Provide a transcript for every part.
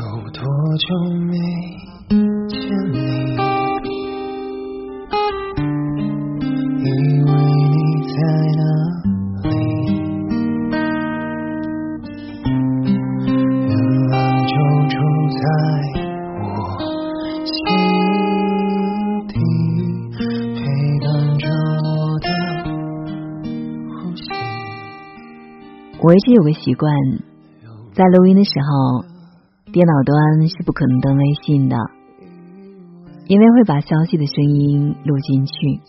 有多久没见你？以为你在哪里？原来就住在我心底，陪伴着我的呼吸。我一直有个习惯，在录音的时候，电脑端是不可能登微信的，因为会把消息的声音录进去。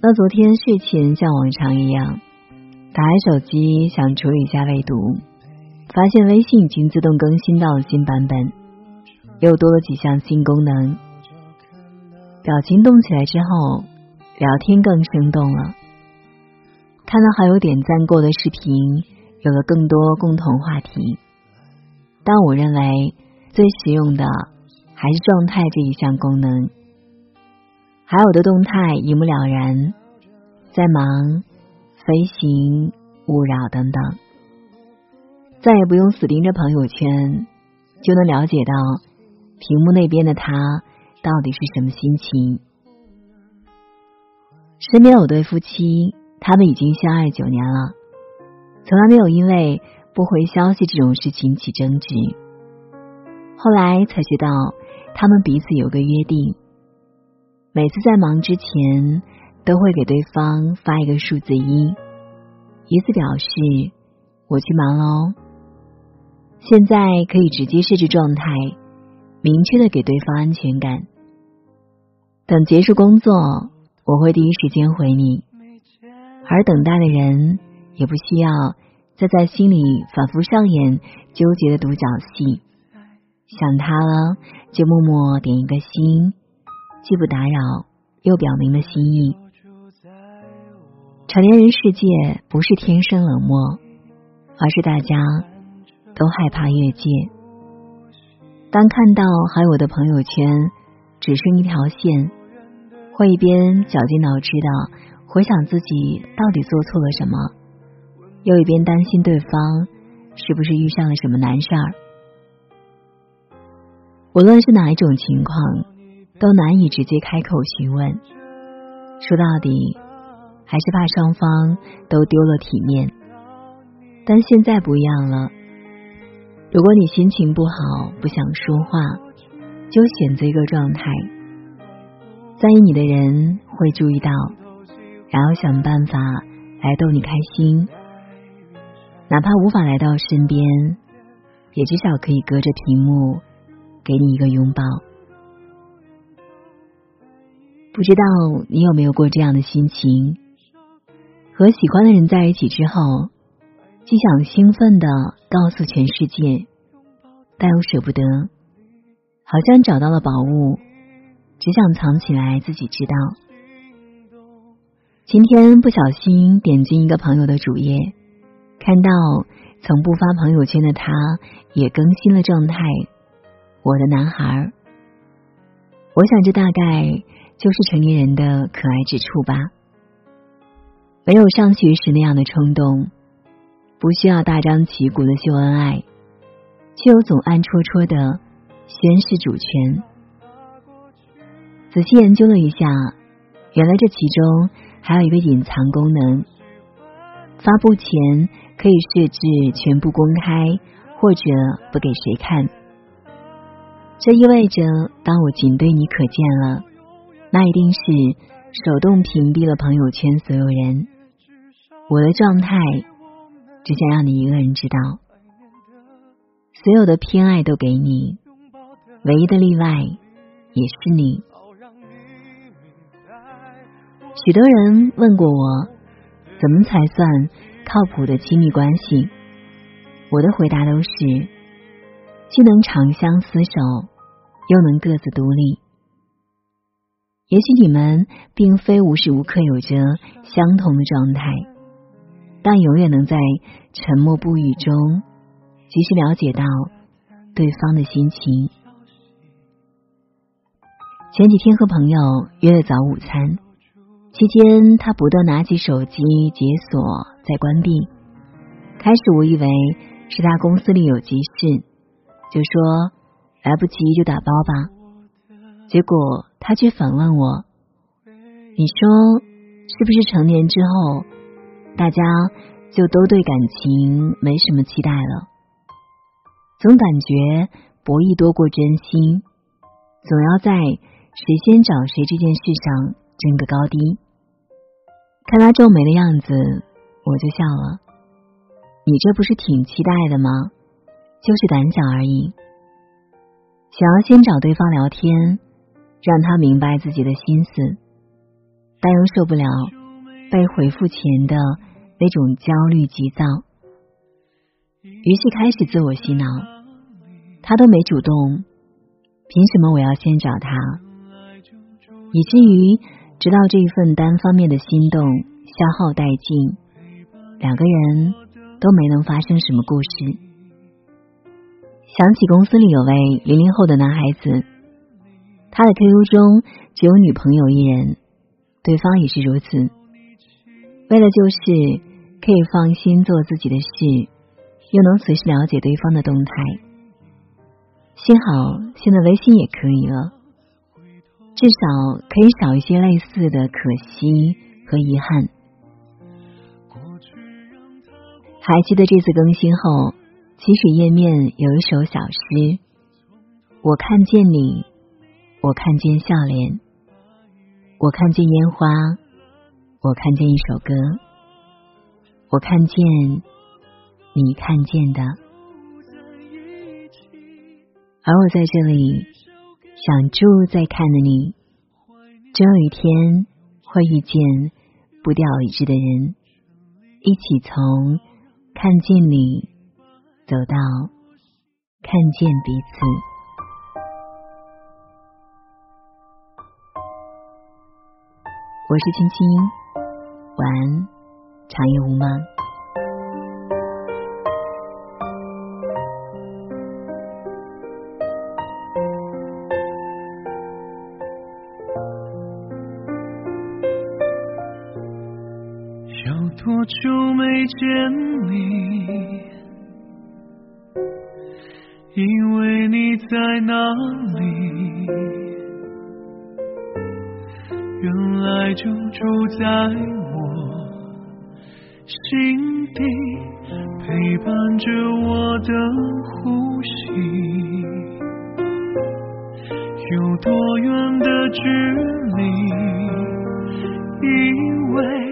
那昨天睡前像往常一样，打开手机想处理一下未读，发现微信已经自动更新到了新版本，又多了几项新功能。表情动起来之后，聊天更生动了。看到好友点赞过的视频，有了更多共同话题。但我认为最实用的还是状态这一项功能。还有的动态一目了然，在忙、飞行、勿扰等等，再也不用死盯着朋友圈，就能了解到屏幕那边的他到底是什么心情。身边有对夫妻，他们已经相爱九年了，从来没有因为不回消息这种事情起争执。后来才知道，他们彼此有个约定。每次在忙之前，都会给对方发一个数字一，以此表示我去忙喽。现在可以直接设置状态，明确的给对方安全感。等结束工作，我会第一时间回你，而等待的人也不需要再在心里反复上演纠结的独角戏。想他了，就默默点一个心。既不打扰，又表明了心意。成年人世界不是天生冷漠，而是大家都害怕越界。当看到好友的朋友圈只剩一条线，会一边绞尽脑汁的回想自己到底做错了什么，又一边担心对方是不是遇上了什么难事儿。无论是哪一种情况。都难以直接开口询问，说到底还是怕双方都丢了体面。但现在不一样了，如果你心情不好不想说话，就选择一个状态，在意你的人会注意到，然后想办法来逗你开心，哪怕无法来到身边，也至少可以隔着屏幕给你一个拥抱。不知道你有没有过这样的心情？和喜欢的人在一起之后，既想兴奋的告诉全世界，但又舍不得，好像找到了宝物，只想藏起来自己知道。今天不小心点进一个朋友的主页，看到从不发朋友圈的他，也更新了状态。我的男孩，我想这大概。就是成年人的可爱之处吧。没有上学时那样的冲动，不需要大张旗鼓的秀恩爱，却又总暗戳戳的宣示主权。仔细研究了一下，原来这其中还有一个隐藏功能：发布前可以设置全部公开，或者不给谁看。这意味着，当我仅对你可见了。那一定是手动屏蔽了朋友圈所有人。我的状态只想让你一个人知道，所有的偏爱都给你，唯一的例外也是你。许多人问过我，怎么才算靠谱的亲密关系？我的回答都是，既能长相厮守，又能各自独立。也许你们并非无时无刻有着相同的状态，但永远能在沉默不语中及时了解到对方的心情。前几天和朋友约了早午餐，期间他不断拿起手机解锁再关闭。开始我以为是他公司里有急事，就说来不及就打包吧。结果他却反问我：“你说是不是成年之后，大家就都对感情没什么期待了？总感觉博弈多过真心，总要在谁先找谁这件事上争个高低。”看他皱眉的样子，我就笑了。你这不是挺期待的吗？就是胆小而已。想要先找对方聊天，让他明白自己的心思，但又受不了被回复前的那种焦虑急躁，于是开始自我洗脑：他都没主动，凭什么我要先找他？以至于直到这一份单方面的心动消耗殆尽，两个人。都没能发生什么故事。想起公司里有位零零后的男孩子，他的 QQ 中只有女朋友一人，对方也是如此。为了就是可以放心做自己的事，又能随时了解对方的动态。幸好现在微信也可以了，至少可以少一些类似的可惜和遗憾。还记得这次更新后，起始页面有一首小诗：“我看见你，我看见笑脸，我看见烟花，我看见一首歌，我看见你看见的。”而我在这里想住在看的你，终有一天会遇见步调一致的人，一起从。看见你，走到看见彼此。我是青青，晚安，长夜无梦。遇见？你，因为你在哪里？原来就住在我心底，陪伴着我的呼吸。有多远的距离？以为。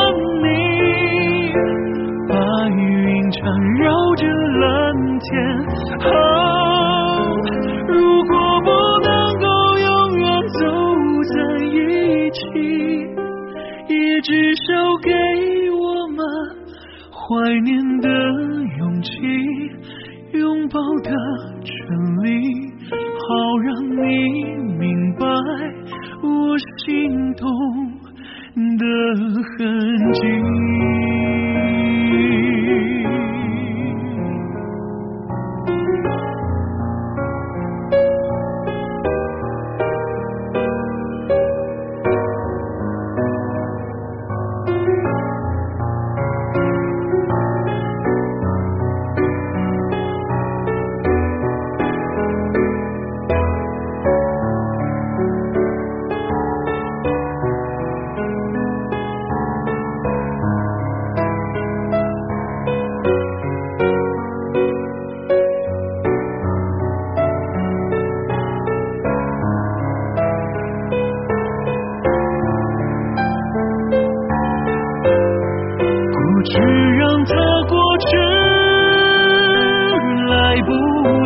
怀念的勇气，拥抱的权利，好让你明白我心动的痕迹。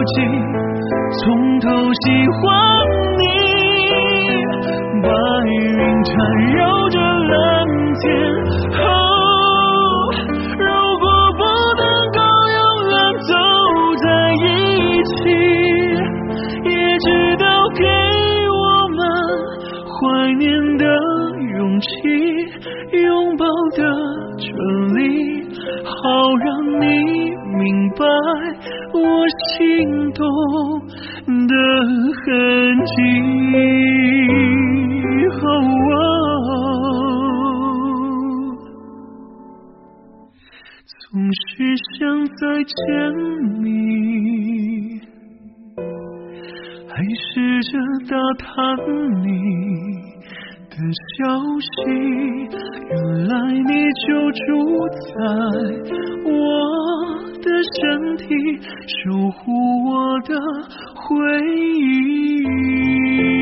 从头喜欢你，白云缠绕着蓝天。如果不能够永远走在一起，也知道给我们怀念的勇气，拥抱的权利，好让你明白我心动的痕迹。总是想再见你，还试着打探你的消息。原来你就住在我的身体，守护我的回忆。